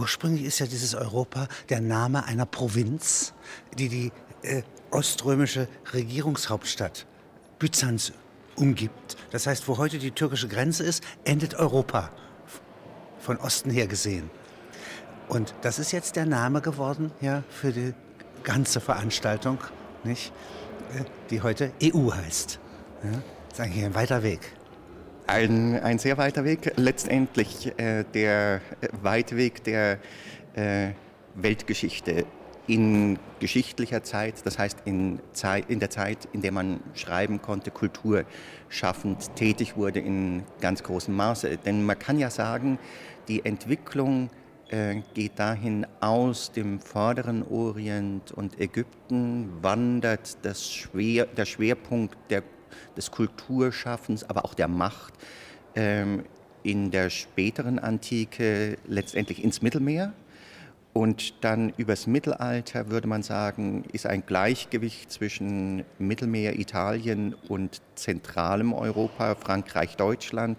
ursprünglich ist ja dieses Europa der Name einer Provinz, die die äh, oströmische Regierungshauptstadt Byzanz umgibt. Das heißt, wo heute die türkische Grenze ist, endet Europa von Osten her gesehen. Und das ist jetzt der Name geworden ja, für die ganze Veranstaltung, nicht? Äh, die heute EU heißt. Ja? Das ist eigentlich ein weiter Weg. Ein, ein sehr weiter Weg. Letztendlich äh, der äh, weite Weg der äh, Weltgeschichte in geschichtlicher Zeit, das heißt in, Zeit, in der Zeit, in der man schreiben konnte, kulturschaffend tätig wurde in ganz großem Maße. Denn man kann ja sagen, die Entwicklung äh, geht dahin aus dem vorderen Orient und Ägypten, wandert das Schwer, der Schwerpunkt der, des Kulturschaffens, aber auch der Macht ähm, in der späteren Antike letztendlich ins Mittelmeer und dann übers Mittelalter würde man sagen, ist ein Gleichgewicht zwischen Mittelmeer, Italien und zentralem Europa, Frankreich, Deutschland.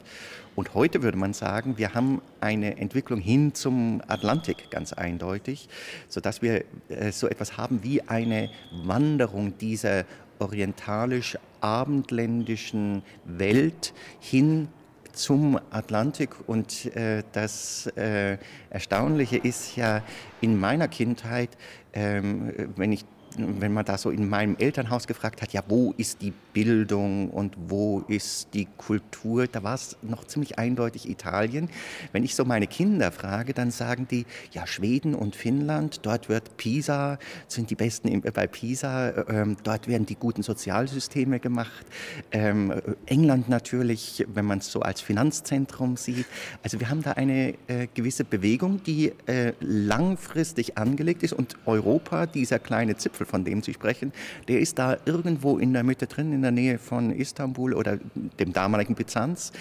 Und heute würde man sagen, wir haben eine Entwicklung hin zum Atlantik ganz eindeutig, sodass wir äh, so etwas haben wie eine Wanderung dieser orientalisch-abendländischen Welt hin zum Atlantik. Und äh, das äh, Erstaunliche ist ja in meiner Kindheit, ähm, wenn ich wenn man da so in meinem Elternhaus gefragt hat, ja, wo ist die Bildung und wo ist die Kultur, da war es noch ziemlich eindeutig Italien. Wenn ich so meine Kinder frage, dann sagen die, ja, Schweden und Finnland, dort wird Pisa, sind die Besten bei Pisa, ähm, dort werden die guten Sozialsysteme gemacht. Ähm, England natürlich, wenn man es so als Finanzzentrum sieht. Also wir haben da eine äh, gewisse Bewegung, die äh, langfristig angelegt ist und Europa, dieser kleine Zipfel, Gipfel, von dem Sie sprechen, der ist da irgendwo in der Mitte drin, in der Nähe von Istanbul oder dem damaligen Byzanz.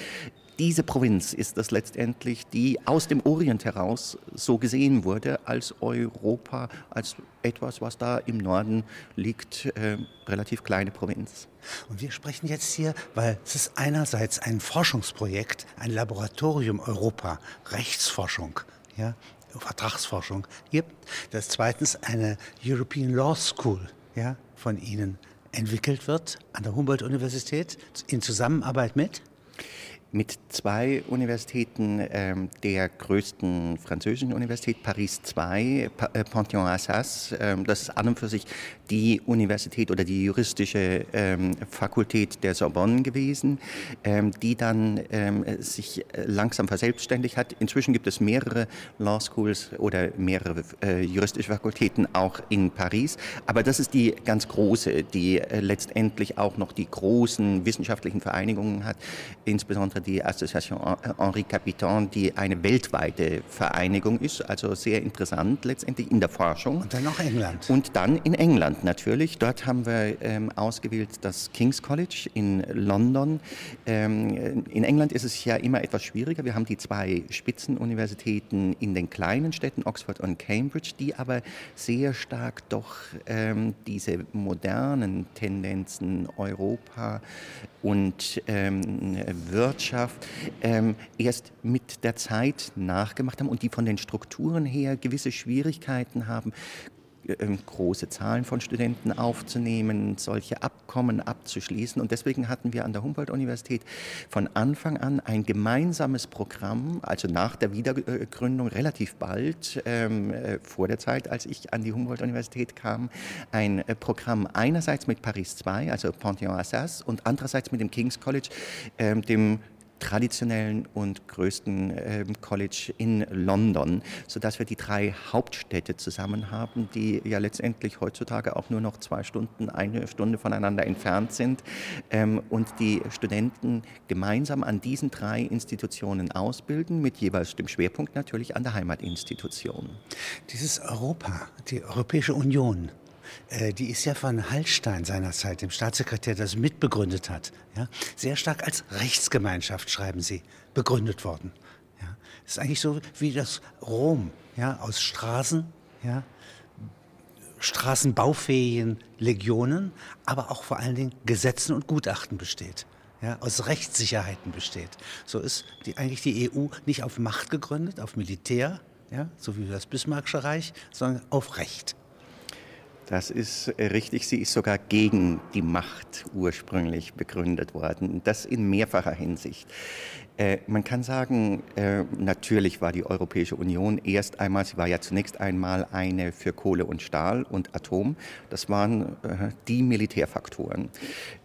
Diese Provinz ist das letztendlich, die aus dem Orient heraus so gesehen wurde als Europa, als etwas, was da im Norden liegt, äh, relativ kleine Provinz. Und wir sprechen jetzt hier, weil es ist einerseits ein Forschungsprojekt, ein Laboratorium Europa, Rechtsforschung, ja, Vertragsforschung gibt, dass zweitens eine European Law School ja, von Ihnen entwickelt wird an der Humboldt-Universität in Zusammenarbeit mit mit zwei Universitäten ähm, der größten französischen Universität, Paris II, pa äh, Panthéon-Assas. Ähm, das ist an und für sich die Universität oder die juristische ähm, Fakultät der Sorbonne gewesen, ähm, die dann ähm, sich äh, langsam verselbstständigt hat. Inzwischen gibt es mehrere Law Schools oder mehrere äh, juristische Fakultäten auch in Paris. Aber das ist die ganz große, die äh, letztendlich auch noch die großen wissenschaftlichen Vereinigungen hat, insbesondere die Association Henri Capitan, die eine weltweite Vereinigung ist, also sehr interessant letztendlich in der Forschung. Und dann noch England. Und dann in England natürlich. Dort haben wir ähm, ausgewählt das King's College in London. Ähm, in England ist es ja immer etwas schwieriger. Wir haben die zwei Spitzenuniversitäten in den kleinen Städten, Oxford und Cambridge, die aber sehr stark doch ähm, diese modernen Tendenzen Europa und ähm, Wirtschaft ähm, erst mit der Zeit nachgemacht haben und die von den Strukturen her gewisse Schwierigkeiten haben, ähm, große Zahlen von Studenten aufzunehmen, solche Abkommen abzuschließen. Und deswegen hatten wir an der Humboldt-Universität von Anfang an ein gemeinsames Programm, also nach der Wiedergründung relativ bald, ähm, äh, vor der Zeit, als ich an die Humboldt-Universität kam, ein äh, Programm einerseits mit Paris II, also Panthéon-Assas, und andererseits mit dem King's College, ähm, dem traditionellen und größten äh, College in London, sodass wir die drei Hauptstädte zusammen haben, die ja letztendlich heutzutage auch nur noch zwei Stunden, eine Stunde voneinander entfernt sind ähm, und die Studenten gemeinsam an diesen drei Institutionen ausbilden, mit jeweils dem Schwerpunkt natürlich an der Heimatinstitution. Dieses Europa, die Europäische Union, die ist ja von Hallstein seinerzeit, dem Staatssekretär, das mitbegründet hat, ja, sehr stark als Rechtsgemeinschaft, schreiben Sie, begründet worden. Ja. Ist eigentlich so wie das Rom, ja, aus Straßen, ja, straßenbaufähigen Legionen, aber auch vor allen Dingen Gesetzen und Gutachten besteht. Ja, aus Rechtssicherheiten besteht. So ist die, eigentlich die EU nicht auf Macht gegründet, auf Militär, ja, so wie das Bismarckische Reich, sondern auf Recht. Das ist äh, richtig. Sie ist sogar gegen die Macht ursprünglich begründet worden. Das in mehrfacher Hinsicht. Äh, man kann sagen, äh, natürlich war die Europäische Union erst einmal, sie war ja zunächst einmal eine für Kohle und Stahl und Atom. Das waren äh, die Militärfaktoren.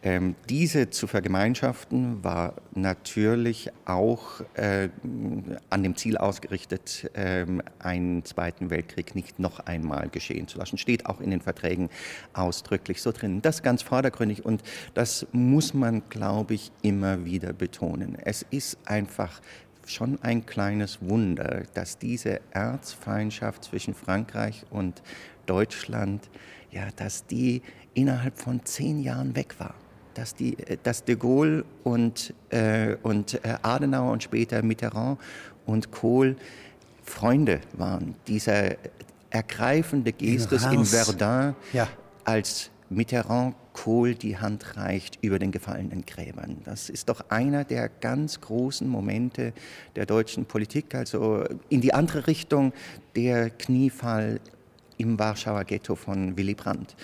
Ähm, diese zu vergemeinschaften war natürlich auch an dem Ziel ausgerichtet, ähm, einen Zweiten Weltkrieg nicht noch einmal geschehen zu lassen. Steht auch in den Verträgen ausdrücklich so drin. Das ganz vordergründig und das muss man, glaube ich, immer wieder betonen. Es ist einfach schon ein kleines Wunder, dass diese Erzfeindschaft zwischen Frankreich und Deutschland, ja, dass die innerhalb von zehn Jahren weg war. Dass, die, dass de Gaulle und, äh, und äh, Adenauer und später Mitterrand und Kohl Freunde waren. Dieser ergreifende Gestus in, in Verdun ja. als Mitterrand Kohl die Hand reicht über den gefallenen Gräbern. Das ist doch einer der ganz großen Momente der deutschen Politik, also in die andere Richtung der Kniefall im Warschauer Ghetto von Willy Brandt.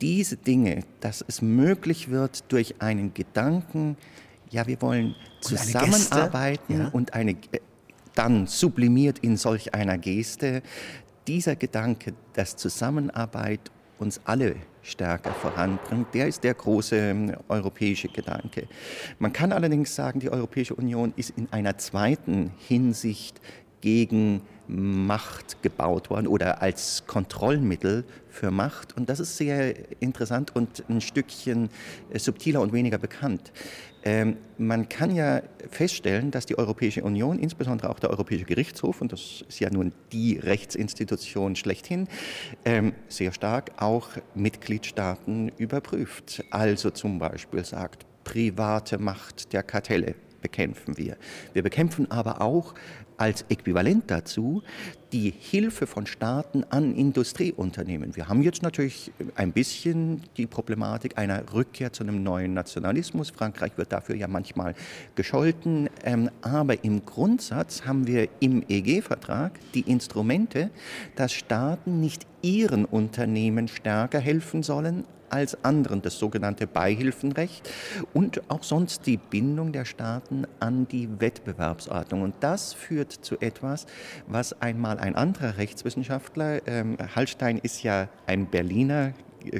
Diese Dinge, dass es möglich wird durch einen Gedanken, ja, wir wollen zusammenarbeiten und eine, ja. und eine dann sublimiert in solch einer Geste, dieser Gedanke, dass Zusammenarbeit uns alle stärker voranbringt, der ist der große ähm, europäische Gedanke. Man kann allerdings sagen, die Europäische Union ist in einer zweiten Hinsicht gegen Macht gebaut worden oder als Kontrollmittel für Macht. Und das ist sehr interessant und ein Stückchen äh, subtiler und weniger bekannt. Ähm, man kann ja feststellen, dass die Europäische Union, insbesondere auch der Europäische Gerichtshof, und das ist ja nun die Rechtsinstitution schlechthin, ähm, sehr stark auch Mitgliedstaaten überprüft. Also zum Beispiel sagt, private Macht der Kartelle bekämpfen wir. Wir bekämpfen aber auch als Äquivalent dazu die Hilfe von Staaten an Industrieunternehmen. Wir haben jetzt natürlich ein bisschen die Problematik einer Rückkehr zu einem neuen Nationalismus. Frankreich wird dafür ja manchmal gescholten. Ähm, aber im Grundsatz haben wir im EG-Vertrag die Instrumente, dass Staaten nicht ihren Unternehmen stärker helfen sollen als anderen, das sogenannte Beihilfenrecht und auch sonst die Bindung der Staaten an die Wettbewerbsordnung. Und das führt zu etwas, was einmal ein anderer Rechtswissenschaftler, ähm, Hallstein ist ja ein Berliner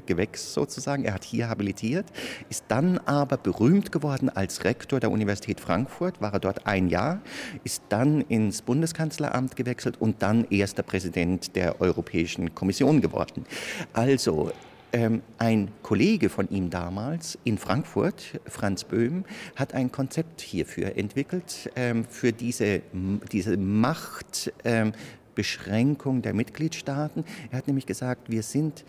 Gewächs sozusagen. Er hat hier habilitiert, ist dann aber berühmt geworden als Rektor der Universität Frankfurt, war er dort ein Jahr, ist dann ins Bundeskanzleramt gewechselt und dann erster Präsident der Europäischen Kommission geworden. Also ähm, ein Kollege von ihm damals in Frankfurt, Franz Böhm, hat ein Konzept hierfür entwickelt, ähm, für diese, diese Machtbeschränkung ähm, der Mitgliedstaaten. Er hat nämlich gesagt, wir sind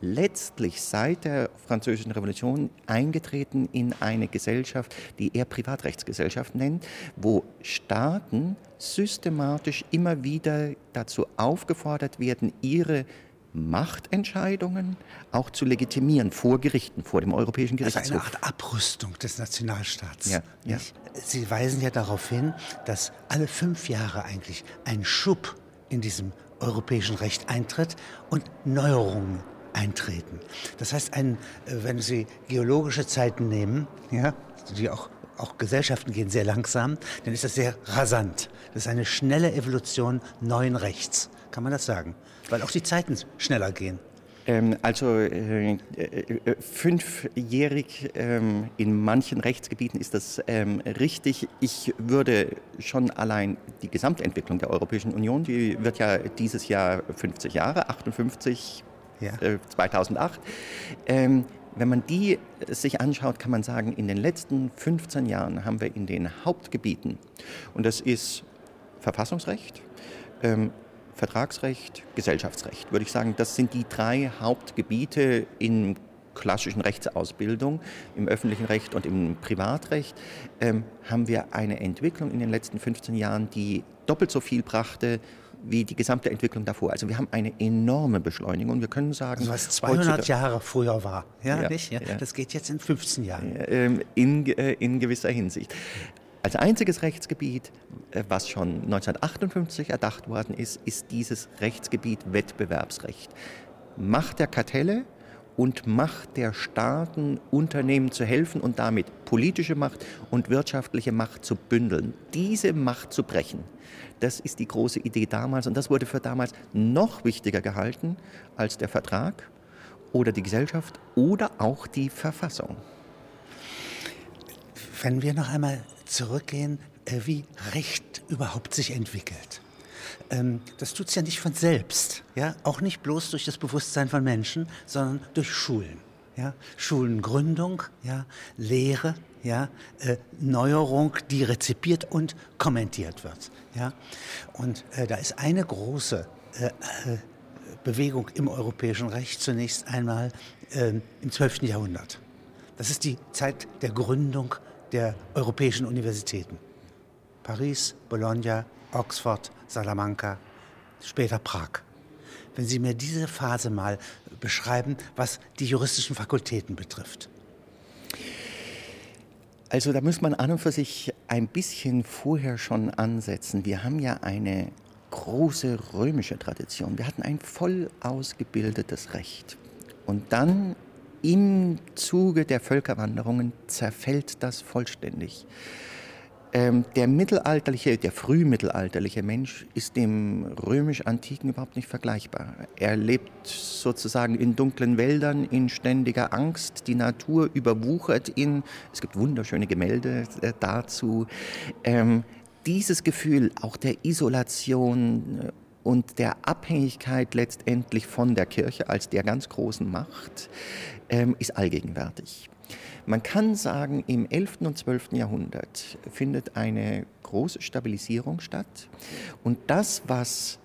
letztlich seit der Französischen Revolution eingetreten in eine Gesellschaft, die er Privatrechtsgesellschaft nennt, wo Staaten systematisch immer wieder dazu aufgefordert werden, ihre Machtentscheidungen auch zu legitimieren vor Gerichten, vor dem Europäischen Gerichtshof. Also eine Art Abrüstung des Nationalstaats. Ja, ja. Sie weisen ja darauf hin, dass alle fünf Jahre eigentlich ein Schub in diesem europäischen Recht eintritt und Neuerungen eintreten. Das heißt, ein, äh, wenn Sie geologische Zeiten nehmen, ja, die auch auch Gesellschaften gehen sehr langsam, dann ist das sehr rasant. Das ist eine schnelle Evolution neuen Rechts. Kann man das sagen? Weil auch die Zeiten schneller gehen. Ähm, also äh, äh, fünfjährig ähm, in manchen Rechtsgebieten ist das ähm, richtig. Ich würde schon allein die Gesamtentwicklung der Europäischen Union, die wird ja dieses Jahr 50 Jahre, 58, ja. äh, 2008. Ähm, wenn man die sich anschaut, kann man sagen, in den letzten 15 Jahren haben wir in den Hauptgebieten, und das ist Verfassungsrecht, Vertragsrecht, Gesellschaftsrecht, würde ich sagen, das sind die drei Hauptgebiete in klassischen Rechtsausbildung, im öffentlichen Recht und im Privatrecht, ähm, haben wir eine Entwicklung in den letzten 15 Jahren, die doppelt so viel brachte wie die gesamte Entwicklung davor. Also wir haben eine enorme Beschleunigung wir können sagen... Also was 200 Jahre früher war, ja, ja nicht? Ja, ja, Das geht jetzt in 15 Jahren. Ähm, in, äh, in gewisser Hinsicht. Als einziges Rechtsgebiet, äh, was schon 1958 erdacht worden ist, ist dieses Rechtsgebiet Wettbewerbsrecht. Macht der Kartelle und Macht der Staaten, Unternehmen zu helfen und damit politische Macht und wirtschaftliche Macht zu bündeln. Diese Macht zu brechen, das ist die große Idee damals und das wurde für damals noch wichtiger gehalten als der Vertrag oder die Gesellschaft oder auch die Verfassung. Wenn wir noch einmal zurückgehen, äh, wie Recht überhaupt sich entwickelt. Ähm, das tut es ja nicht von selbst, ja? auch nicht bloß durch das Bewusstsein von Menschen, sondern durch Schulen. Ja? Schulengründung, ja? Lehre, ja? Äh, Neuerung, die rezipiert und kommentiert wird. Ja? Und äh, da ist eine große äh, äh Bewegung im europäischen Recht zunächst einmal ähm, im 12. Jahrhundert. Das ist die Zeit der Gründung der europäischen Universitäten. Paris, Bologna, Oxford, Salamanca, später Prag. Wenn Sie mir diese Phase mal beschreiben, was die juristischen Fakultäten betrifft. Also da muss man an und für sich ein bisschen vorher schon ansetzen. Wir haben ja eine große römische Tradition. Wir hatten ein voll ausgebildetes Recht. Und dann im Zuge der Völkerwanderungen zerfällt das vollständig. Ähm, der mittelalterliche, der frühmittelalterliche Mensch ist dem römisch-antiken überhaupt nicht vergleichbar. Er lebt sozusagen in dunklen Wäldern, in ständiger Angst. Die Natur überwuchert ihn. Es gibt wunderschöne Gemälde äh, dazu. Ähm, dieses Gefühl auch der Isolation äh, und der Abhängigkeit letztendlich von der Kirche als der ganz großen Macht ähm, ist allgegenwärtig. Man kann sagen, im 11. und 12. Jahrhundert findet eine große Stabilisierung statt. Und das, was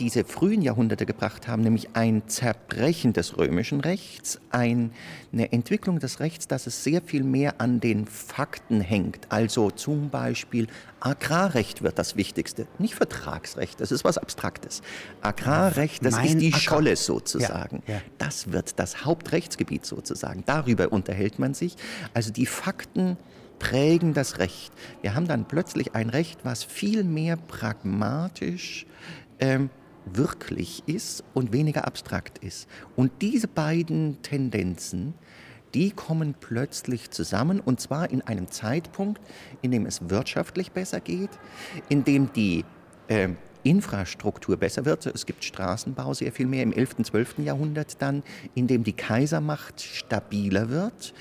diese frühen Jahrhunderte gebracht haben, nämlich ein Zerbrechen des römischen Rechts, eine Entwicklung des Rechts, dass es sehr viel mehr an den Fakten hängt. Also zum Beispiel Agrarrecht wird das Wichtigste, nicht Vertragsrecht, das ist was Abstraktes. Agrarrecht, das mein ist die Acker. Scholle sozusagen. Ja, ja. Das wird das Hauptrechtsgebiet sozusagen. Darüber unterhält man sich. Also die Fakten prägen das Recht. Wir haben dann plötzlich ein Recht, was viel mehr pragmatisch ähm, wirklich ist und weniger abstrakt ist. Und diese beiden Tendenzen, die kommen plötzlich zusammen und zwar in einem Zeitpunkt, in dem es wirtschaftlich besser geht, in dem die äh, Infrastruktur besser wird. Es gibt Straßenbau sehr viel mehr im 11., und 12. Jahrhundert dann, in dem die Kaisermacht stabiler wird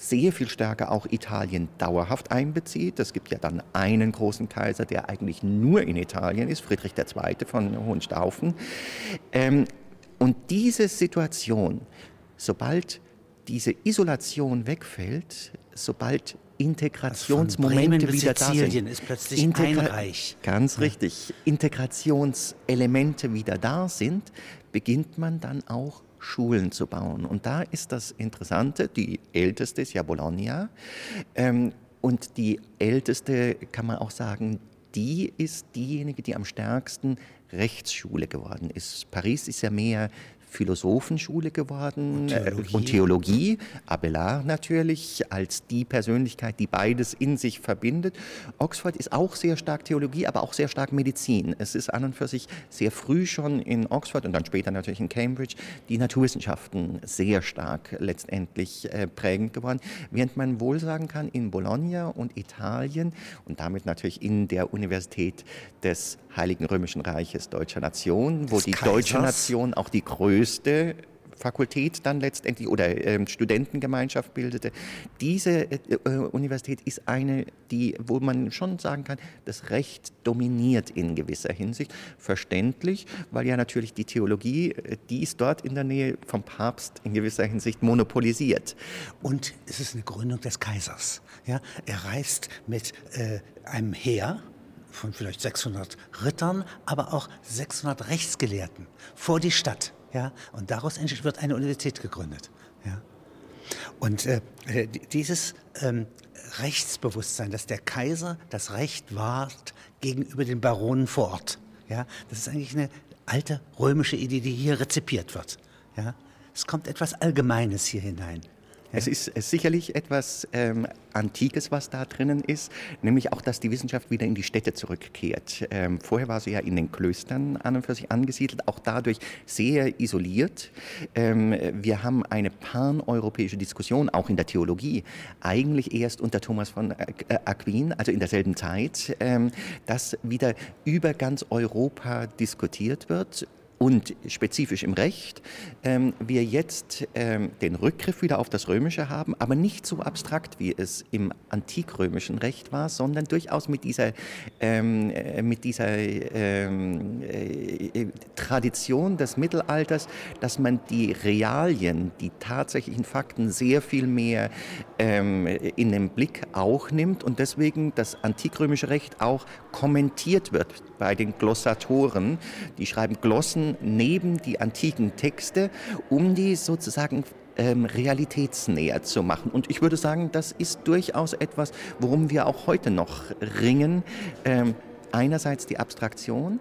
sehr viel stärker auch Italien dauerhaft einbezieht. Es gibt ja dann einen großen Kaiser, der eigentlich nur in Italien ist, Friedrich II. von Hohenstaufen. Ähm, und diese Situation, sobald diese Isolation wegfällt, sobald Integrationsmomente also wieder da sind. ist plötzlich Integra ein Reich. Ganz ja. richtig. Integrationselemente wieder da sind, beginnt man dann auch Schulen zu bauen. Und da ist das Interessante, die älteste ist ja Bologna. Ähm, und die älteste, kann man auch sagen, die ist diejenige, die am stärksten Rechtsschule geworden ist. Paris ist ja mehr Philosophenschule geworden und äh, Theologie. und Theologie. Abelard natürlich als die Persönlichkeit, die beides in sich verbindet. Oxford ist auch sehr stark Theologie, aber auch sehr stark Medizin. Es ist an und für sich sehr früh schon in Oxford und dann später natürlich in Cambridge die Naturwissenschaften sehr stark letztendlich äh, prägend geworden. Während man wohl sagen kann, in Bologna und Italien und damit natürlich in der Universität des Heiligen Römischen Reiches Deutscher Nation, wo des die Kaisers. deutsche Nation auch die größte Fakultät dann letztendlich oder äh, Studentengemeinschaft bildete. Diese äh, äh, Universität ist eine, die, wo man schon sagen kann, das Recht dominiert in gewisser Hinsicht. Verständlich, weil ja natürlich die Theologie, äh, die ist dort in der Nähe vom Papst in gewisser Hinsicht monopolisiert. Und es ist eine Gründung des Kaisers. Ja? Er reist mit äh, einem Heer von vielleicht 600 Rittern, aber auch 600 Rechtsgelehrten vor die Stadt. Ja? Und daraus wird eine Universität gegründet. Ja? Und äh, dieses ähm, Rechtsbewusstsein, dass der Kaiser das Recht wahrt gegenüber den Baronen vor Ort, ja? das ist eigentlich eine alte römische Idee, die hier rezipiert wird. Ja? Es kommt etwas Allgemeines hier hinein. Es ist sicherlich etwas ähm, Antikes, was da drinnen ist, nämlich auch, dass die Wissenschaft wieder in die Städte zurückkehrt. Ähm, vorher war sie ja in den Klöstern an und für sich angesiedelt, auch dadurch sehr isoliert. Ähm, wir haben eine paneuropäische Diskussion, auch in der Theologie, eigentlich erst unter Thomas von Aquin, also in derselben Zeit, ähm, dass wieder über ganz Europa diskutiert wird und spezifisch im Recht ähm, wir jetzt ähm, den Rückgriff wieder auf das Römische haben, aber nicht so abstrakt, wie es im antikrömischen Recht war, sondern durchaus mit dieser, ähm, äh, mit dieser ähm, äh, Tradition des Mittelalters, dass man die Realien, die tatsächlichen Fakten sehr viel mehr ähm, in den Blick auch nimmt und deswegen das antikrömische Recht auch kommentiert wird bei den Glossatoren. Die schreiben Glossen neben die antiken Texte, um die sozusagen ähm, realitätsnäher zu machen. Und ich würde sagen, das ist durchaus etwas, worum wir auch heute noch ringen. Ähm, einerseits die Abstraktion,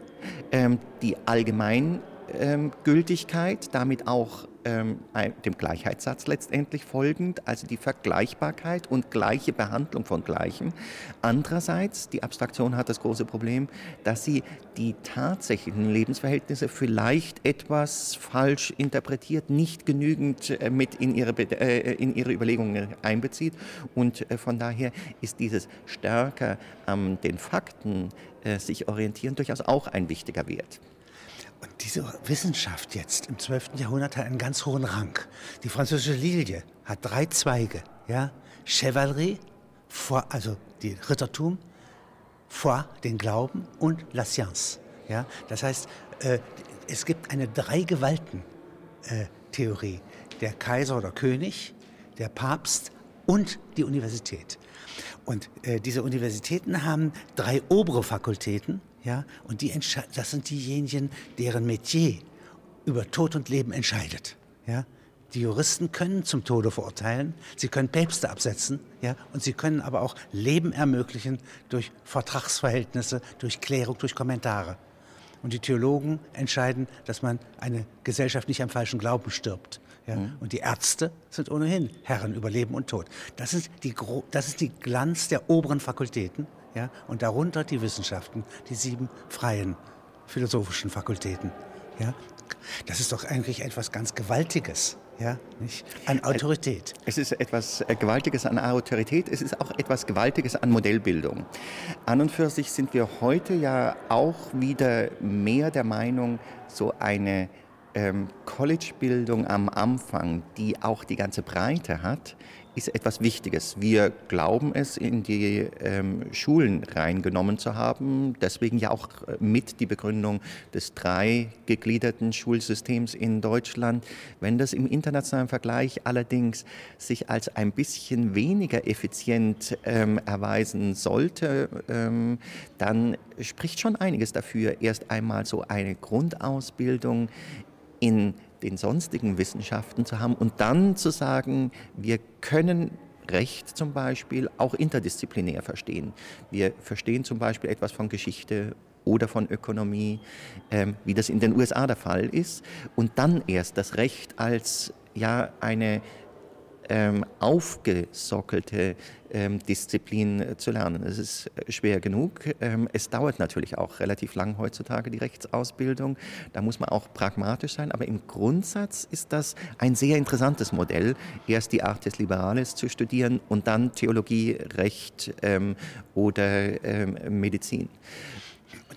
ähm, die Allgemeingültigkeit, damit auch ähm, dem Gleichheitssatz letztendlich folgend, also die Vergleichbarkeit und gleiche Behandlung von Gleichem. Andererseits, die Abstraktion hat das große Problem, dass sie die tatsächlichen Lebensverhältnisse vielleicht etwas falsch interpretiert, nicht genügend äh, mit in ihre, äh, in ihre Überlegungen einbezieht. Und äh, von daher ist dieses stärker an den Fakten sich orientieren durchaus auch ein wichtiger Wert. Und diese Wissenschaft jetzt im 12. Jahrhundert hat einen ganz hohen Rang. Die französische Lilie hat drei Zweige. Ja? Chevalerie, foi, also die Rittertum, foi, den Glauben und la science. Ja? Das heißt, äh, es gibt eine Drei-Gewalten-Theorie. Äh, der Kaiser oder König, der Papst und die Universität. Und äh, diese Universitäten haben drei obere Fakultäten ja, und die das sind diejenigen, deren Metier über Tod und Leben entscheidet. Ja. Die Juristen können zum Tode verurteilen, sie können Päpste absetzen, ja, und sie können aber auch Leben ermöglichen durch Vertragsverhältnisse, durch Klärung, durch Kommentare. Und die Theologen entscheiden, dass man eine Gesellschaft nicht am falschen Glauben stirbt. Ja? Mhm. Und die Ärzte sind ohnehin Herren über Leben und Tod. Das ist, die, das ist die Glanz der oberen Fakultäten ja, und darunter die Wissenschaften, die sieben freien philosophischen Fakultäten. Ja. Das ist doch eigentlich etwas ganz Gewaltiges. Ja, nicht? An Autorität. Es ist etwas äh, Gewaltiges an Autorität, es ist auch etwas Gewaltiges an Modellbildung. An und für sich sind wir heute ja auch wieder mehr der Meinung, so eine ähm, College-Bildung am Anfang, die auch die ganze Breite hat, ist etwas Wichtiges. Wir glauben es in die ähm, Schulen reingenommen zu haben. Deswegen ja auch äh, mit die Begründung des dreigegliederten Schulsystems in Deutschland. Wenn das im internationalen Vergleich allerdings sich als ein bisschen weniger effizient ähm, erweisen sollte, ähm, dann spricht schon einiges dafür, erst einmal so eine Grundausbildung in den sonstigen Wissenschaften zu haben und dann zu sagen, wir können Recht zum Beispiel auch interdisziplinär verstehen. Wir verstehen zum Beispiel etwas von Geschichte oder von Ökonomie, ähm, wie das in den USA der Fall ist, und dann erst das Recht als ja eine ähm, aufgesockelte ähm, Disziplin äh, zu lernen. Es ist äh, schwer genug. Ähm, es dauert natürlich auch relativ lang heutzutage die Rechtsausbildung. Da muss man auch pragmatisch sein. Aber im Grundsatz ist das ein sehr interessantes Modell, erst die Artes Liberales zu studieren und dann Theologie, Recht ähm, oder ähm, Medizin.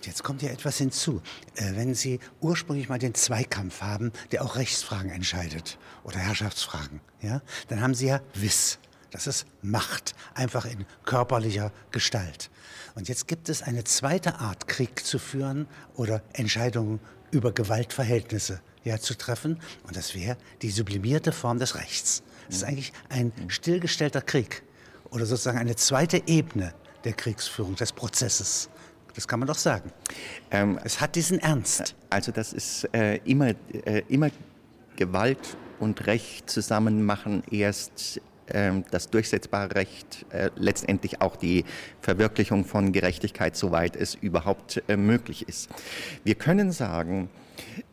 Jetzt kommt ja etwas hinzu. Äh, wenn Sie ursprünglich mal den Zweikampf haben, der auch Rechtsfragen entscheidet oder Herrschaftsfragen, ja, dann haben Sie ja Wiss. Das ist Macht, einfach in körperlicher Gestalt. Und jetzt gibt es eine zweite Art, Krieg zu führen oder Entscheidungen über Gewaltverhältnisse ja, zu treffen. Und das wäre die sublimierte Form des Rechts. Das ist eigentlich ein stillgestellter Krieg oder sozusagen eine zweite Ebene der Kriegsführung, des Prozesses. Das kann man doch sagen. Ähm, es hat diesen Ernst. Also das ist äh, immer, äh, immer Gewalt und Recht zusammen machen erst ähm, das durchsetzbare Recht, äh, letztendlich auch die Verwirklichung von Gerechtigkeit, soweit es überhaupt äh, möglich ist. Wir können sagen,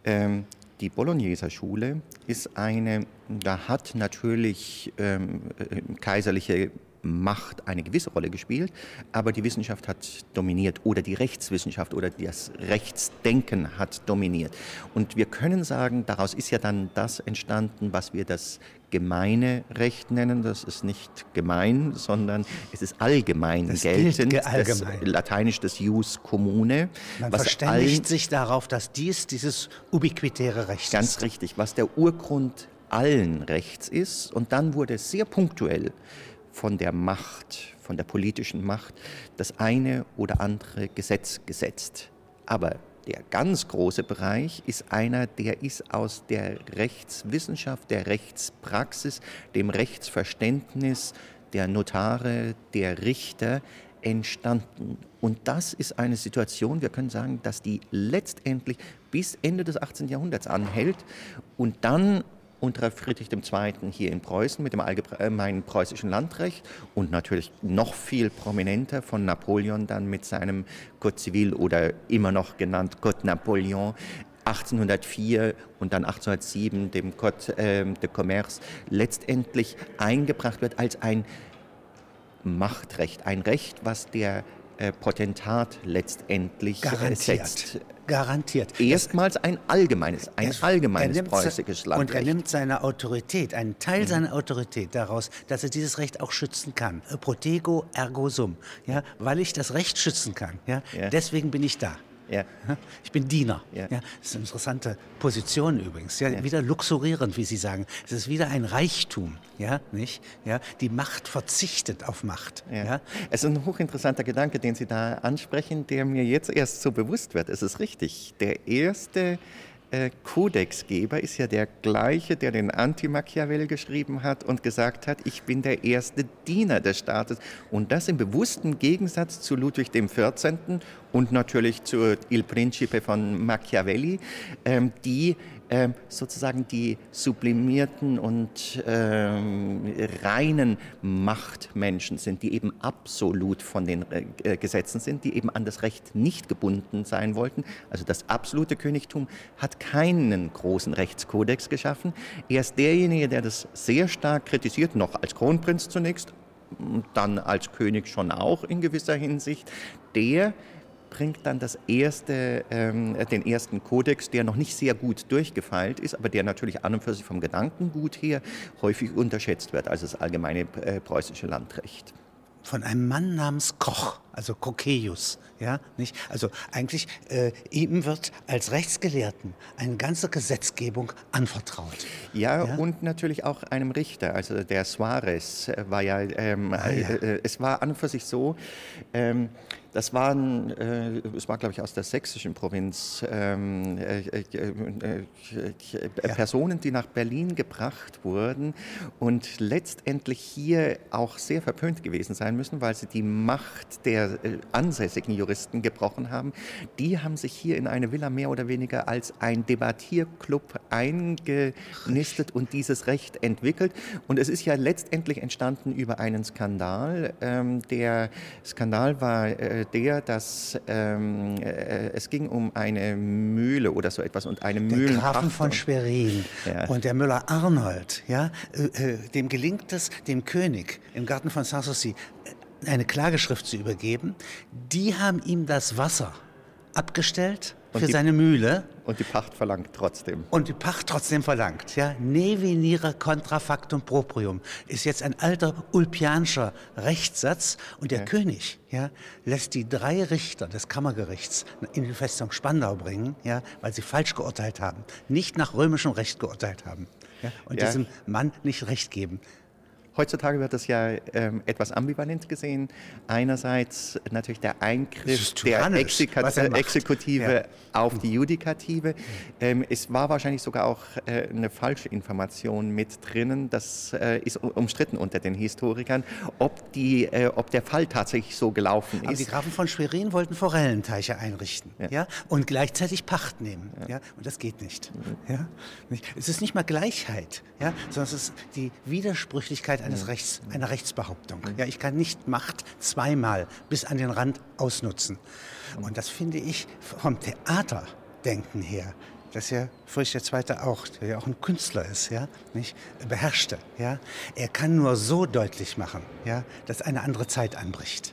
ähm, die Bologneser Schule ist eine, da hat natürlich ähm, äh, kaiserliche Macht eine gewisse Rolle gespielt, aber die Wissenschaft hat dominiert oder die Rechtswissenschaft oder das Rechtsdenken hat dominiert. Und wir können sagen, daraus ist ja dann das entstanden, was wir das gemeine Recht nennen. Das ist nicht gemein, sondern es ist allgemein das geltend. Allgemein. Das, lateinisch das Jus commune. Man verständigt sich darauf, dass dies dieses ubiquitäre Recht ganz ist. Ganz richtig, was der Urgrund allen Rechts ist. Und dann wurde es sehr punktuell von der Macht, von der politischen Macht, das eine oder andere Gesetz gesetzt. Aber der ganz große Bereich ist einer, der ist aus der Rechtswissenschaft, der Rechtspraxis, dem Rechtsverständnis der Notare, der Richter entstanden. Und das ist eine Situation, wir können sagen, dass die letztendlich bis Ende des 18. Jahrhunderts anhält und dann unter Friedrich II. hier in Preußen mit dem allgemeinen preußischen Landrecht und natürlich noch viel prominenter von Napoleon dann mit seinem Code Civil oder immer noch genannt Code Napoleon 1804 und dann 1807 dem Code äh, de Commerce letztendlich eingebracht wird als ein Machtrecht, ein Recht, was der äh, Potentat letztendlich Garantiert. setzt. Garantiert. Erstmals ein allgemeines, ein es, allgemeines preußisches Landrecht. Und er nimmt seine Autorität, einen Teil mhm. seiner Autorität daraus, dass er dieses Recht auch schützen kann. Protego ergo sum. Ja, weil ich das Recht schützen kann. Ja, ja. Deswegen bin ich da. Ja. Ich bin Diener. Ja. ja. Das ist eine interessante Position übrigens. Ja, ja. Wieder luxurierend, wie Sie sagen. Es ist wieder ein Reichtum. Ja, nicht? Ja, die Macht verzichtet auf Macht. Ja. ja. Es ist ein hochinteressanter Gedanke, den Sie da ansprechen, der mir jetzt erst so bewusst wird. Es ist richtig. Der erste äh, Kodexgeber ist ja der gleiche, der den Anti-Machiavel geschrieben hat und gesagt hat, ich bin der erste Diener des Staates. Und das im bewussten Gegensatz zu Ludwig XIV. und natürlich zu Il Principe von Machiavelli, ähm, die ähm, sozusagen die sublimierten und ähm, reinen Machtmenschen sind, die eben absolut von den äh, Gesetzen sind, die eben an das Recht nicht gebunden sein wollten. Also das absolute Königtum hat keinen großen Rechtskodex geschaffen. Er ist derjenige, der das sehr stark kritisiert, noch als Kronprinz zunächst, dann als König schon auch in gewisser Hinsicht, der bringt dann das erste, ähm, den ersten Kodex, der noch nicht sehr gut durchgefeilt ist, aber der natürlich an und für sich vom Gedankengut her häufig unterschätzt wird als das allgemeine äh, preußische Landrecht von einem Mann namens Koch, also Cocceius, ja, nicht? Also eigentlich äh, ihm wird als Rechtsgelehrten eine ganze Gesetzgebung anvertraut. Ja, ja, und natürlich auch einem Richter, also der Suarez war ja, ähm, ah, ja. Äh, äh, es war an und für sich so, ähm, das waren, äh, es war glaube ich aus der sächsischen Provinz, ähm, äh, äh, äh ja. Personen, die nach Berlin gebracht wurden und letztendlich hier auch sehr verpönt gewesen sein müssen, weil sie die Macht der äh, ansässigen Juristen gebrochen haben. Die haben sich hier in eine Villa mehr oder weniger als ein Debattierclub eingenistet und dieses Recht entwickelt. Und es ist ja letztendlich entstanden über einen Skandal. Ähm, der Skandal war äh, der, dass ähm, äh, es ging um eine Mühle oder so etwas und eine Mühle. Der Grafen von Schwerin ja. und der Müller Arnold, ja, äh, äh, dem gelingt es, dem König im Garten von Sanssouci äh, eine Klageschrift zu übergeben. Die haben ihm das Wasser abgestellt für die, seine Mühle. Und die Pacht verlangt trotzdem. Und die Pacht trotzdem verlangt. Ja? Ne venire contra factum proprium ist jetzt ein alter ulpianischer Rechtssatz. Und der ja. König ja, lässt die drei Richter des Kammergerichts in die Festung Spandau bringen, ja, weil sie falsch geurteilt haben, nicht nach römischem Recht geurteilt haben. Ja? Und ja. diesem Mann nicht Recht geben. Heutzutage wird das ja ähm, etwas ambivalent gesehen. Einerseits natürlich der Eingriff der Exeka Exekutive ja. auf die Judikative. Ähm, es war wahrscheinlich sogar auch äh, eine falsche Information mit drinnen. Das äh, ist umstritten unter den Historikern, ob, die, äh, ob der Fall tatsächlich so gelaufen ist. Aber die Grafen von Schwerin wollten Forellenteiche einrichten ja. ja. und gleichzeitig Pacht nehmen. Ja. ja? Und das geht nicht. Mhm. Ja? Es ist nicht mal Gleichheit, ja? sondern es ist die Widersprüchlichkeit Möglichkeit eines Rechts, einer Rechtsbehauptung. Ja, ich kann nicht Macht zweimal bis an den Rand ausnutzen. Und das finde ich vom Theaterdenken her dass ja Friedrich II. auch, der ja auch ein Künstler ist, ja, nicht, beherrschte. Ja. Er kann nur so deutlich machen, ja, dass eine andere Zeit anbricht.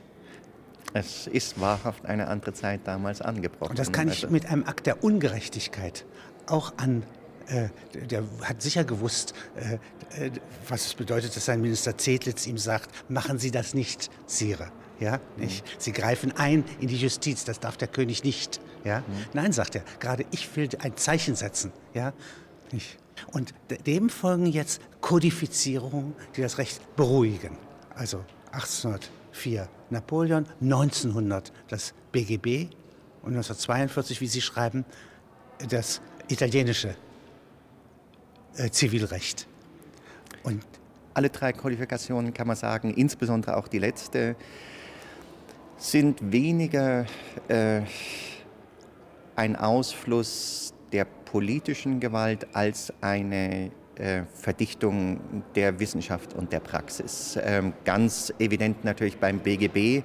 Es ist wahrhaft eine andere Zeit damals angebrochen. Und das kann ich also mit einem Akt der Ungerechtigkeit auch an äh, der hat sicher gewusst, äh, äh, was es bedeutet, dass sein Minister Zedlitz ihm sagt, machen Sie das nicht, Sire. Ja, nicht? Mhm. Sie greifen ein in die Justiz, das darf der König nicht. Ja? Mhm. Nein, sagt er, gerade ich will ein Zeichen setzen. Ja? Nicht? Und dem folgen jetzt Kodifizierungen, die das Recht beruhigen. Also 1804 Napoleon, 1900 das BGB und 1942, wie Sie schreiben, das italienische äh, Zivilrecht. Und alle drei Qualifikationen kann man sagen, insbesondere auch die letzte, sind weniger äh, ein Ausfluss der politischen Gewalt als eine äh, Verdichtung der Wissenschaft und der Praxis. Ähm, ganz evident natürlich beim BGB,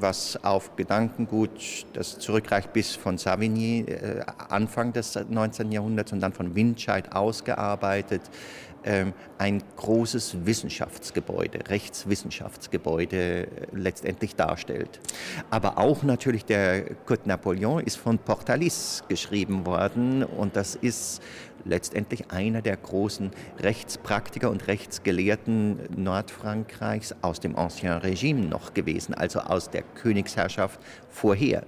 was auf Gedankengut, das zurückreicht bis von Savigny, äh, Anfang des 19. Jahrhunderts und dann von Windscheid ausgearbeitet, ähm, ein großes Wissenschaftsgebäude, Rechtswissenschaftsgebäude äh, letztendlich darstellt. Aber auch natürlich der Code Napoleon ist von Portalis geschrieben worden und das ist letztendlich einer der großen Rechtspraktiker und Rechtsgelehrten Nordfrankreichs aus dem Ancien Regime noch gewesen, also aus der Königsherrschaft vorher.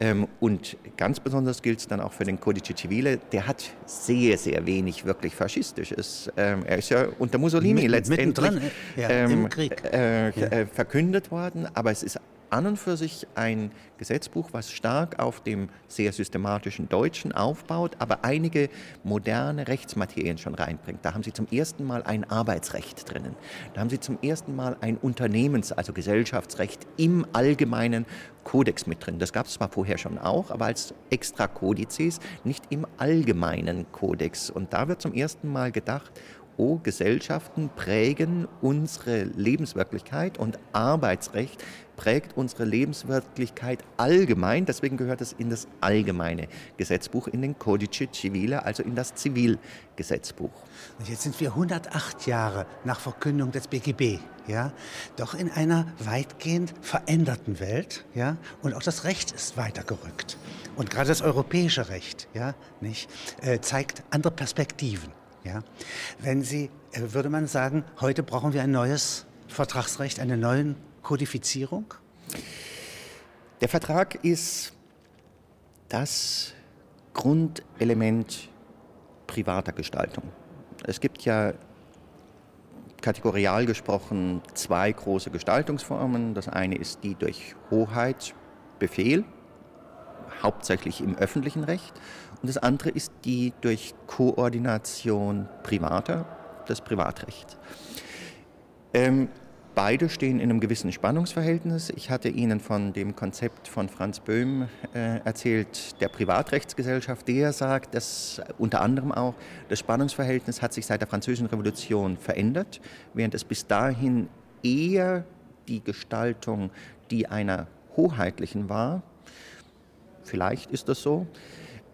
Ähm, und ganz besonders gilt es dann auch für den Codice Civile, der hat sehr, sehr wenig wirklich Faschistisches. Ähm, er ist ja unter Mussolini Mitten, letztendlich ja, ähm, äh, äh, verkündet worden, aber es ist an und für sich ein Gesetzbuch, was stark auf dem sehr systematischen Deutschen aufbaut, aber einige moderne Rechtsmaterien schon reinbringt. Da haben Sie zum ersten Mal ein Arbeitsrecht drinnen. Da haben Sie zum ersten Mal ein Unternehmens-, also Gesellschaftsrecht im allgemeinen Kodex mit drin. Das gab es zwar vorher schon auch, aber als Extrakodizes, nicht im allgemeinen Kodex. Und da wird zum ersten Mal gedacht, oh, Gesellschaften prägen unsere Lebenswirklichkeit und Arbeitsrecht prägt unsere Lebenswirklichkeit allgemein. Deswegen gehört es in das allgemeine Gesetzbuch, in den Codice Civile, also in das Zivilgesetzbuch. Und jetzt sind wir 108 Jahre nach Verkündung des BGB, ja, doch in einer weitgehend veränderten Welt, ja, und auch das Recht ist weitergerückt. Und gerade das europäische Recht, ja, nicht, äh, zeigt andere Perspektiven. Ja. Wenn Sie, äh, würde man sagen, heute brauchen wir ein neues Vertragsrecht, einen neuen Kodifizierung? Der Vertrag ist das Grundelement privater Gestaltung. Es gibt ja kategorial gesprochen zwei große Gestaltungsformen. Das eine ist die durch Hoheit, Befehl, hauptsächlich im öffentlichen Recht. Und das andere ist die durch Koordination privater, das Privatrecht. Ähm, Beide stehen in einem gewissen Spannungsverhältnis. Ich hatte Ihnen von dem Konzept von Franz Böhm äh, erzählt, der Privatrechtsgesellschaft, der sagt, dass unter anderem auch das Spannungsverhältnis hat sich seit der Französischen Revolution verändert, während es bis dahin eher die Gestaltung, die einer hoheitlichen war, vielleicht ist das so,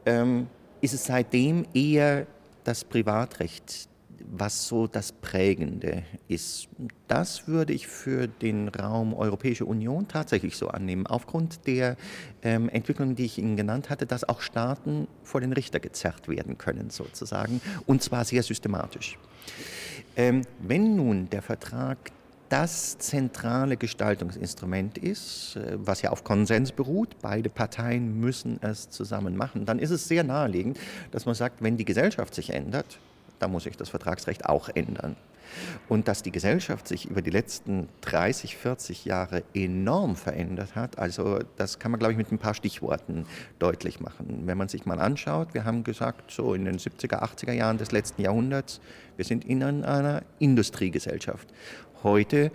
ähm, ist es seitdem eher das Privatrecht, was so das Prägende ist. Das würde ich für den Raum Europäische Union tatsächlich so annehmen, aufgrund der ähm, Entwicklung, die ich Ihnen genannt hatte, dass auch Staaten vor den Richter gezerrt werden können, sozusagen, und zwar sehr systematisch. Ähm, wenn nun der Vertrag das zentrale Gestaltungsinstrument ist, äh, was ja auf Konsens beruht, beide Parteien müssen es zusammen machen, dann ist es sehr naheliegend, dass man sagt, wenn die Gesellschaft sich ändert, da muss sich das Vertragsrecht auch ändern. Und dass die Gesellschaft sich über die letzten 30, 40 Jahre enorm verändert hat, also das kann man, glaube ich, mit ein paar Stichworten deutlich machen. Wenn man sich mal anschaut, wir haben gesagt, so in den 70er, 80er Jahren des letzten Jahrhunderts, wir sind in einer Industriegesellschaft. Heute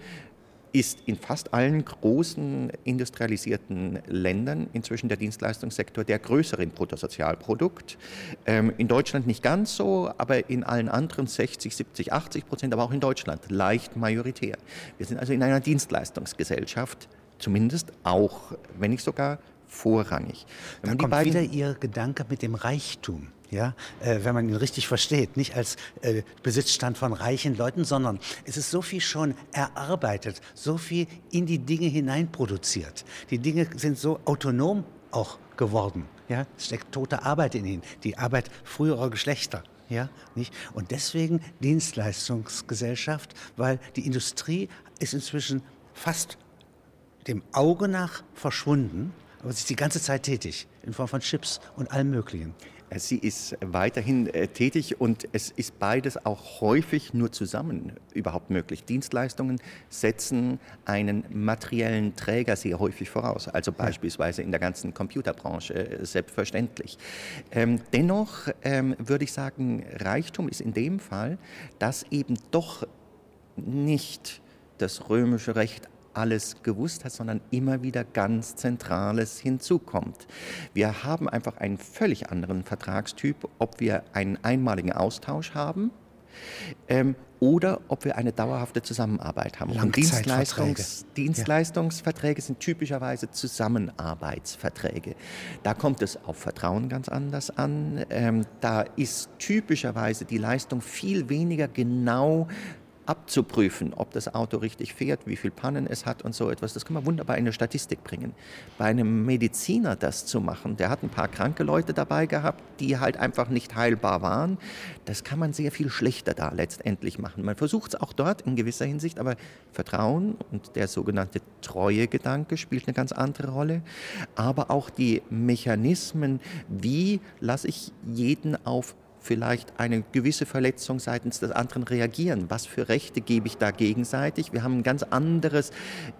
ist in fast allen großen industrialisierten Ländern inzwischen der Dienstleistungssektor der größere im Bruttosozialprodukt. Ähm, in Deutschland nicht ganz so, aber in allen anderen 60, 70, 80 Prozent, aber auch in Deutschland leicht majoritär. Wir sind also in einer Dienstleistungsgesellschaft, zumindest auch, wenn nicht sogar vorrangig. Wenn da kommt wieder Ihr Gedanke mit dem Reichtum ja, äh, wenn man ihn richtig versteht, nicht als äh, Besitzstand von reichen Leuten, sondern es ist so viel schon erarbeitet, so viel in die Dinge hineinproduziert. Die Dinge sind so autonom auch geworden. Ja, es steckt tote Arbeit in ihnen, die Arbeit früherer Geschlechter. Ja, nicht? Und deswegen Dienstleistungsgesellschaft, weil die Industrie ist inzwischen fast dem Auge nach verschwunden, aber sie ist die ganze Zeit tätig in Form von Chips und allem Möglichen. Sie ist weiterhin äh, tätig und es ist beides auch häufig nur zusammen überhaupt möglich. Dienstleistungen setzen einen materiellen Träger sehr häufig voraus, also beispielsweise in der ganzen Computerbranche äh, selbstverständlich. Ähm, dennoch ähm, würde ich sagen, Reichtum ist in dem Fall, dass eben doch nicht das römische Recht alles gewusst hat, sondern immer wieder ganz Zentrales hinzukommt. Wir haben einfach einen völlig anderen Vertragstyp, ob wir einen einmaligen Austausch haben ähm, oder ob wir eine dauerhafte Zusammenarbeit haben. Und Dienstleistungs Dienstleistungsverträge ja. sind typischerweise Zusammenarbeitsverträge. Da kommt es auf Vertrauen ganz anders an. Ähm, da ist typischerweise die Leistung viel weniger genau abzuprüfen, ob das Auto richtig fährt, wie viele Pannen es hat und so etwas. Das kann man wunderbar in eine Statistik bringen. Bei einem Mediziner das zu machen, der hat ein paar kranke Leute dabei gehabt, die halt einfach nicht heilbar waren, das kann man sehr viel schlechter da letztendlich machen. Man versucht es auch dort in gewisser Hinsicht, aber Vertrauen und der sogenannte Treuegedanke spielt eine ganz andere Rolle. Aber auch die Mechanismen, wie lasse ich jeden auf vielleicht eine gewisse Verletzung seitens des anderen reagieren. Was für Rechte gebe ich da gegenseitig? Wir haben ein ganz anderes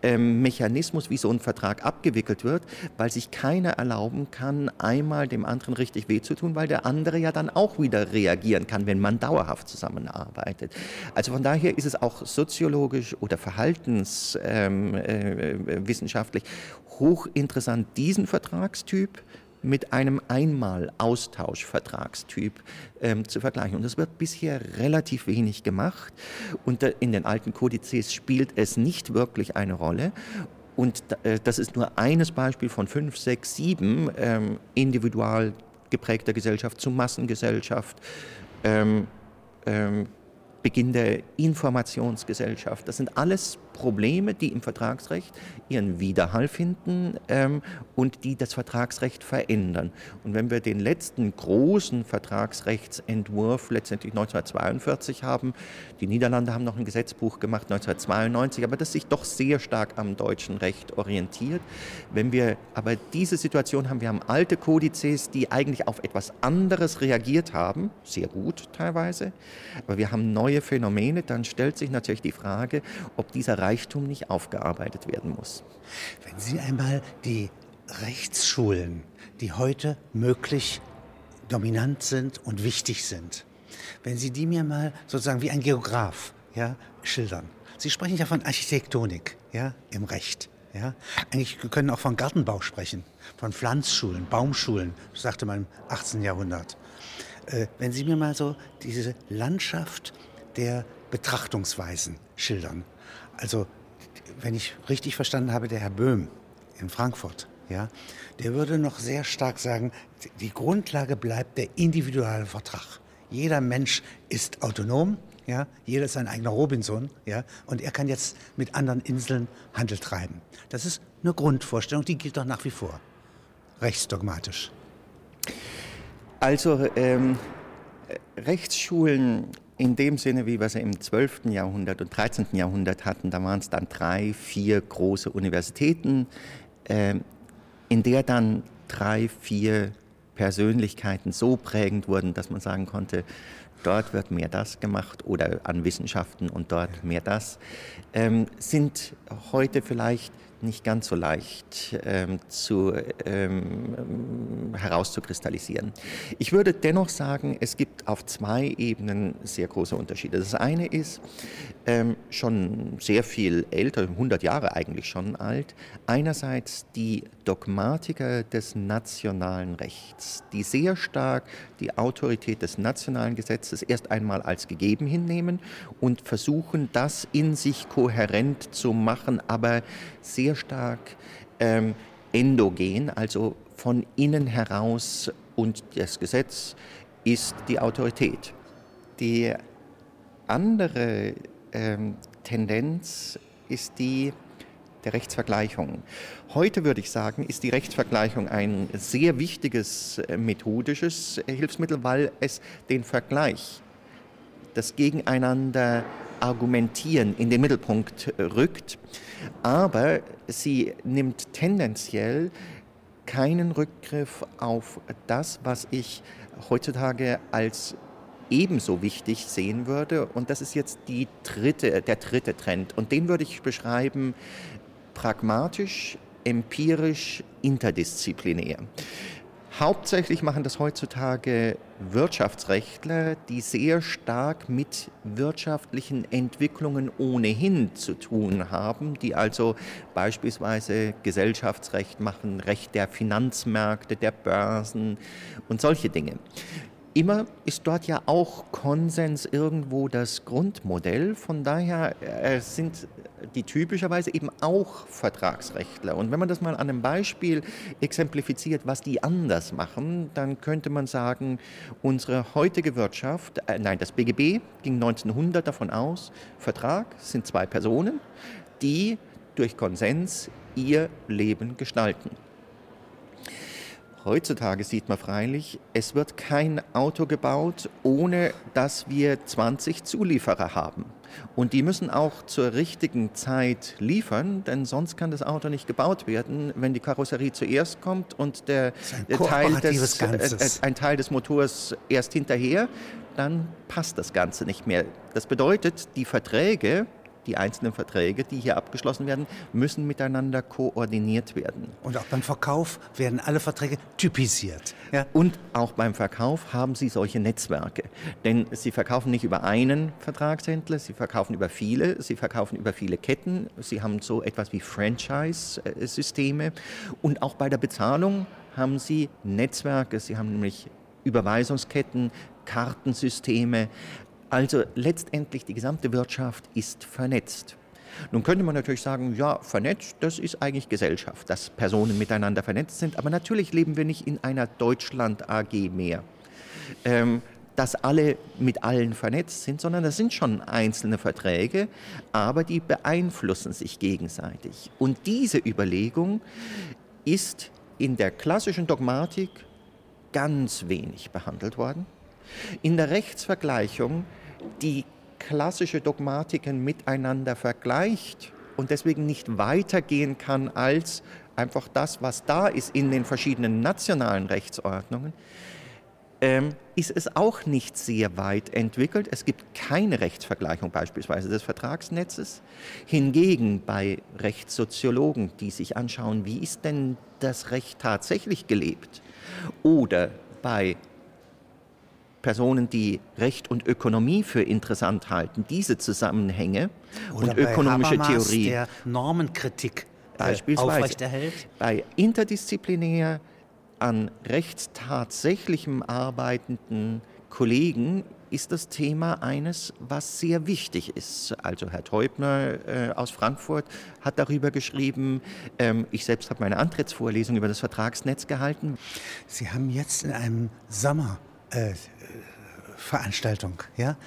ähm, Mechanismus, wie so ein Vertrag abgewickelt wird, weil sich keiner erlauben kann, einmal dem anderen richtig weh zu tun, weil der andere ja dann auch wieder reagieren kann, wenn man dauerhaft zusammenarbeitet. Also von daher ist es auch soziologisch oder verhaltenswissenschaftlich ähm, äh, hochinteressant, diesen Vertragstyp mit einem Einmal-Austauschvertragstyp ähm, zu vergleichen. Und das wird bisher relativ wenig gemacht. Und in den alten Kodizes spielt es nicht wirklich eine Rolle. Und äh, das ist nur eines Beispiel von fünf, sechs, sieben ähm, individual geprägter Gesellschaft zu Massengesellschaft. Ähm, ähm, Beginn der Informationsgesellschaft. Das sind alles Probleme, die im Vertragsrecht ihren Widerhall finden ähm, und die das Vertragsrecht verändern. Und wenn wir den letzten großen Vertragsrechtsentwurf letztendlich 1942 haben, die Niederlande haben noch ein Gesetzbuch gemacht 1992, aber das sich doch sehr stark am deutschen Recht orientiert. Wenn wir aber diese Situation haben, wir haben alte Kodizes, die eigentlich auf etwas anderes reagiert haben, sehr gut teilweise, aber wir haben neue Phänomene, dann stellt sich natürlich die Frage, ob dieser Reichtum nicht aufgearbeitet werden muss. Wenn Sie einmal die Rechtsschulen, die heute möglich dominant sind und wichtig sind, wenn Sie die mir mal sozusagen wie ein Geograf ja, schildern. Sie sprechen ja von Architektonik ja, im Recht. Ja? Eigentlich wir auch von Gartenbau sprechen, von Pflanzschulen, Baumschulen, sagte man im 18. Jahrhundert. Äh, wenn Sie mir mal so diese Landschaft der Betrachtungsweisen schildern. Also, wenn ich richtig verstanden habe, der Herr Böhm in Frankfurt, ja, der würde noch sehr stark sagen, die Grundlage bleibt der individuelle Vertrag. Jeder Mensch ist autonom, ja, jeder ist sein eigener Robinson, ja, und er kann jetzt mit anderen Inseln Handel treiben. Das ist eine Grundvorstellung, die gilt doch nach wie vor, rechtsdogmatisch. Also ähm, Rechtsschulen in dem Sinne, wie wir sie im 12. Jahrhundert und 13. Jahrhundert hatten, da waren es dann drei, vier große Universitäten, äh, in der dann drei, vier Persönlichkeiten so prägend wurden, dass man sagen konnte, dort wird mehr das gemacht oder an Wissenschaften und dort mehr das, ähm, sind heute vielleicht nicht ganz so leicht ähm, zu, ähm, herauszukristallisieren. Ich würde dennoch sagen, es gibt auf zwei Ebenen sehr große Unterschiede. Das eine ist ähm, schon sehr viel älter, 100 Jahre eigentlich schon alt. Einerseits die Dogmatiker des nationalen Rechts, die sehr stark die Autorität des nationalen Gesetzes erst einmal als gegeben hinnehmen und versuchen, das in sich kohärent zu machen, aber sehr stark ähm, endogen, also von innen heraus und das Gesetz ist die Autorität. Die andere ähm, Tendenz ist die der Rechtsvergleichung. Heute würde ich sagen, ist die Rechtsvergleichung ein sehr wichtiges äh, methodisches Hilfsmittel, weil es den Vergleich, das Gegeneinander argumentieren in den Mittelpunkt rückt. Aber sie nimmt tendenziell keinen Rückgriff auf das, was ich heutzutage als ebenso wichtig sehen würde. Und das ist jetzt die dritte, der dritte Trend. Und den würde ich beschreiben pragmatisch, empirisch, interdisziplinär. Hauptsächlich machen das heutzutage Wirtschaftsrechtler, die sehr stark mit wirtschaftlichen Entwicklungen ohnehin zu tun haben, die also beispielsweise Gesellschaftsrecht machen, Recht der Finanzmärkte, der Börsen und solche Dinge. Immer ist dort ja auch Konsens irgendwo das Grundmodell. Von daher äh, sind die typischerweise eben auch Vertragsrechtler. Und wenn man das mal an einem Beispiel exemplifiziert, was die anders machen, dann könnte man sagen, unsere heutige Wirtschaft, äh, nein, das BGB ging 1900 davon aus, Vertrag sind zwei Personen, die durch Konsens ihr Leben gestalten. Heutzutage sieht man freilich, es wird kein Auto gebaut, ohne dass wir 20 Zulieferer haben. Und die müssen auch zur richtigen Zeit liefern, denn sonst kann das Auto nicht gebaut werden, wenn die Karosserie zuerst kommt und der, der Teil des, äh, äh, ein Teil des Motors erst hinterher, dann passt das Ganze nicht mehr. Das bedeutet, die Verträge die einzelnen Verträge, die hier abgeschlossen werden, müssen miteinander koordiniert werden. Und auch beim Verkauf werden alle Verträge typisiert. Ja? Und auch beim Verkauf haben Sie solche Netzwerke. Denn Sie verkaufen nicht über einen Vertragshändler, Sie verkaufen über viele, Sie verkaufen über viele Ketten, Sie haben so etwas wie Franchise-Systeme. Und auch bei der Bezahlung haben Sie Netzwerke, Sie haben nämlich Überweisungsketten, Kartensysteme, also letztendlich die gesamte Wirtschaft ist vernetzt. Nun könnte man natürlich sagen, ja, vernetzt, das ist eigentlich Gesellschaft, dass Personen miteinander vernetzt sind. Aber natürlich leben wir nicht in einer Deutschland AG mehr, ähm, dass alle mit allen vernetzt sind, sondern das sind schon einzelne Verträge, aber die beeinflussen sich gegenseitig. Und diese Überlegung ist in der klassischen Dogmatik ganz wenig behandelt worden. In der Rechtsvergleichung die klassische Dogmatiken miteinander vergleicht und deswegen nicht weitergehen kann als einfach das, was da ist in den verschiedenen nationalen Rechtsordnungen, ähm, ist es auch nicht sehr weit entwickelt. Es gibt keine Rechtsvergleichung beispielsweise des Vertragsnetzes. Hingegen bei Rechtssoziologen, die sich anschauen, wie ist denn das Recht tatsächlich gelebt, oder bei Personen, die Recht und Ökonomie für interessant halten, diese Zusammenhänge Oder und ökonomische Habermas, Theorie der Normenkritik äh, beispielsweise aufrechterhält. bei interdisziplinär an rechtstatsächlichem arbeitenden Kollegen ist das Thema eines, was sehr wichtig ist. Also Herr Teubner äh, aus Frankfurt hat darüber geschrieben. Ähm, ich selbst habe meine Antrittsvorlesung über das Vertragsnetz gehalten. Sie haben jetzt in einem Sommer äh, Veranstaltung, ja,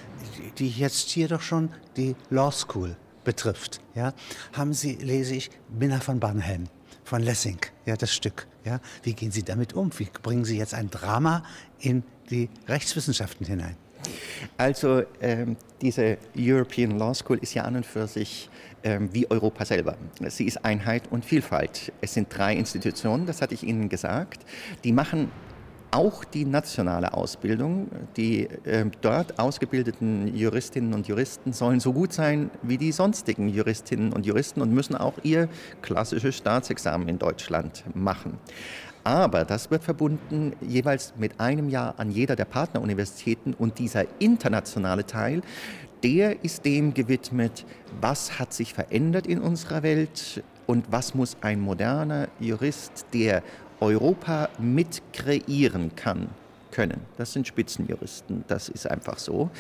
die jetzt hier doch schon die Law School betrifft, ja, haben Sie, lese ich, Minna von Barnhelm von Lessing, ja, das Stück, ja. Wie gehen Sie damit um? Wie bringen Sie jetzt ein Drama in die Rechtswissenschaften hinein? Also ähm, diese European Law School ist ja an und für sich ähm, wie Europa selber. Sie ist Einheit und Vielfalt. Es sind drei Institutionen, das hatte ich Ihnen gesagt, die machen auch die nationale Ausbildung. Die äh, dort ausgebildeten Juristinnen und Juristen sollen so gut sein wie die sonstigen Juristinnen und Juristen und müssen auch ihr klassisches Staatsexamen in Deutschland machen. Aber das wird verbunden jeweils mit einem Jahr an jeder der Partneruniversitäten und dieser internationale Teil, der ist dem gewidmet, was hat sich verändert in unserer Welt und was muss ein moderner Jurist, der Europa mit kreieren kann, können. Das sind Spitzenjuristen, das ist einfach so.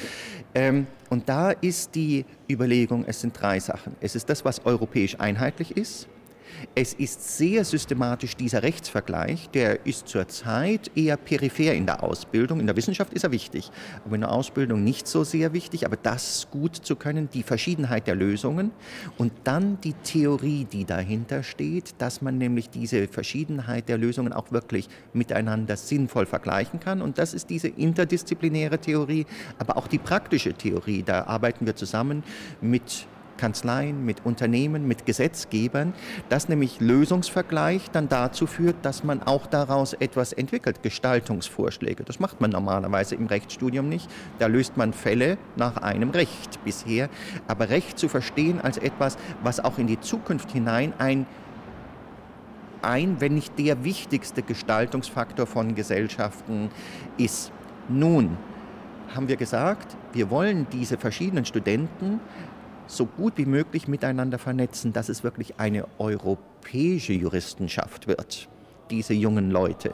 Ähm, und da ist die Überlegung, es sind drei Sachen. Es ist das, was europäisch einheitlich ist. Es ist sehr systematisch dieser Rechtsvergleich, der ist zurzeit eher peripher in der Ausbildung. In der Wissenschaft ist er wichtig, aber in der Ausbildung nicht so sehr wichtig. Aber das gut zu können, die Verschiedenheit der Lösungen und dann die Theorie, die dahinter steht, dass man nämlich diese Verschiedenheit der Lösungen auch wirklich miteinander sinnvoll vergleichen kann. Und das ist diese interdisziplinäre Theorie, aber auch die praktische Theorie. Da arbeiten wir zusammen mit Kanzleien, mit Unternehmen, mit Gesetzgebern, dass nämlich Lösungsvergleich dann dazu führt, dass man auch daraus etwas entwickelt, Gestaltungsvorschläge. Das macht man normalerweise im Rechtsstudium nicht. Da löst man Fälle nach einem Recht bisher. Aber Recht zu verstehen als etwas, was auch in die Zukunft hinein ein ein, wenn nicht der wichtigste Gestaltungsfaktor von Gesellschaften ist. Nun haben wir gesagt, wir wollen diese verschiedenen Studenten so gut wie möglich miteinander vernetzen, dass es wirklich eine europäische Juristenschaft wird diese jungen Leute.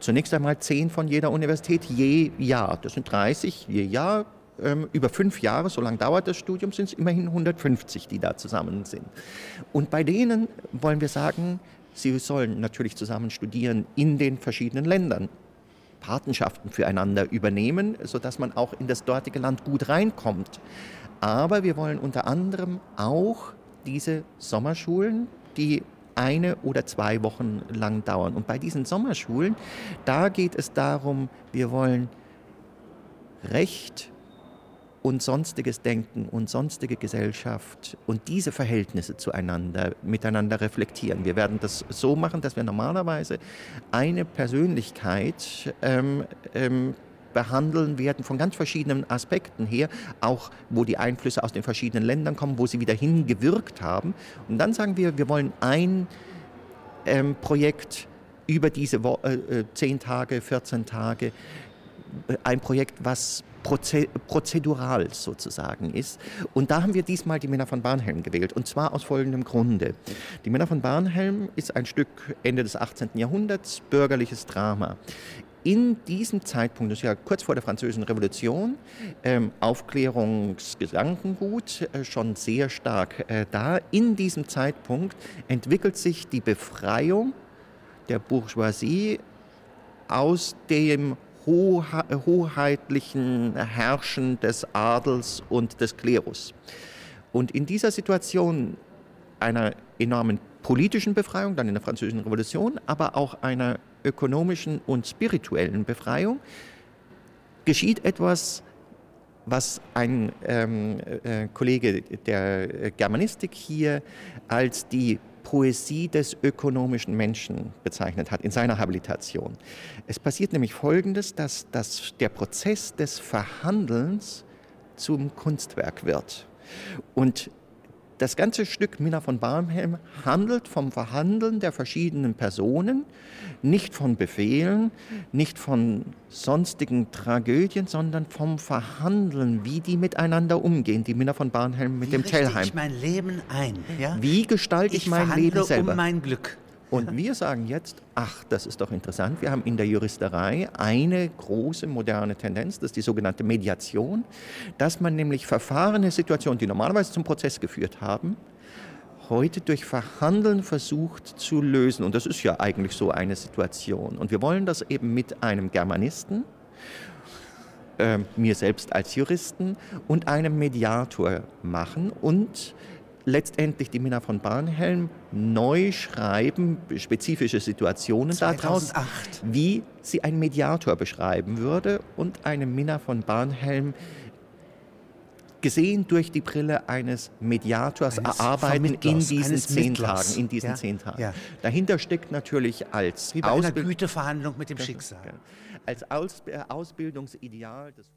Zunächst einmal zehn von jeder Universität je Jahr. Das sind 30 je Jahr. Ähm, über fünf Jahre, so lange dauert das Studium, sind es immerhin 150, die da zusammen sind. Und bei denen wollen wir sagen, sie sollen natürlich zusammen studieren in den verschiedenen Ländern. Patenschaften füreinander übernehmen, sodass man auch in das dortige Land gut reinkommt. Aber wir wollen unter anderem auch diese Sommerschulen, die eine oder zwei Wochen lang dauern. Und bei diesen Sommerschulen, da geht es darum, wir wollen Recht und sonstiges Denken und sonstige Gesellschaft und diese Verhältnisse zueinander miteinander reflektieren. Wir werden das so machen, dass wir normalerweise eine Persönlichkeit ähm, ähm, behandeln werden von ganz verschiedenen Aspekten her, auch wo die Einflüsse aus den verschiedenen Ländern kommen, wo sie wieder hingewirkt haben. Und dann sagen wir, wir wollen ein ähm, Projekt über diese Wo äh, äh zehn Tage, 14 Tage, äh, ein Projekt, was prozedural sozusagen ist. Und da haben wir diesmal die Männer von Barnhelm gewählt. Und zwar aus folgendem Grunde. Die Männer von Barnhelm ist ein Stück Ende des 18. Jahrhunderts, bürgerliches Drama in diesem Zeitpunkt, das ist ja kurz vor der Französischen Revolution, ähm, Aufklärungsgedankengut äh, schon sehr stark äh, da. In diesem Zeitpunkt entwickelt sich die Befreiung der Bourgeoisie aus dem hoheitlichen Herrschen des Adels und des Klerus. Und in dieser Situation einer enormen politischen Befreiung, dann in der Französischen Revolution, aber auch einer ökonomischen und spirituellen Befreiung, geschieht etwas, was ein ähm, äh, Kollege der Germanistik hier als die Poesie des ökonomischen Menschen bezeichnet hat in seiner Habilitation. Es passiert nämlich Folgendes, dass, dass der Prozess des Verhandelns zum Kunstwerk wird. Und das ganze Stück Minna von Barmhelm handelt vom Verhandeln der verschiedenen Personen, nicht von Befehlen, nicht von sonstigen Tragödien, sondern vom Verhandeln, wie die miteinander umgehen, die Minna von Barnhelm mit wie dem Tellheim. Wie ich mein Leben ein? Ja? Wie gestalte ich, ich mein Leben selber? um mein Glück. Und wir sagen jetzt, ach, das ist doch interessant, wir haben in der Juristerei eine große moderne Tendenz, das ist die sogenannte Mediation, dass man nämlich verfahrene Situationen, die normalerweise zum Prozess geführt haben, heute durch Verhandeln versucht zu lösen. Und das ist ja eigentlich so eine Situation. Und wir wollen das eben mit einem Germanisten, äh, mir selbst als Juristen und einem Mediator machen und letztendlich die Minna von Barnhelm neu schreiben, spezifische Situationen 2008. daraus, wie sie ein Mediator beschreiben würde und eine Minna von Barnhelm gesehen durch die Brille eines Mediators eines erarbeiten in diesen zehn Tagen. In diesen ja? zehn Tagen. Ja. Dahinter steckt natürlich als wie bei Ausbild einer Güteverhandlung mit dem Schicksal. Als Aus Ausbildungsideal des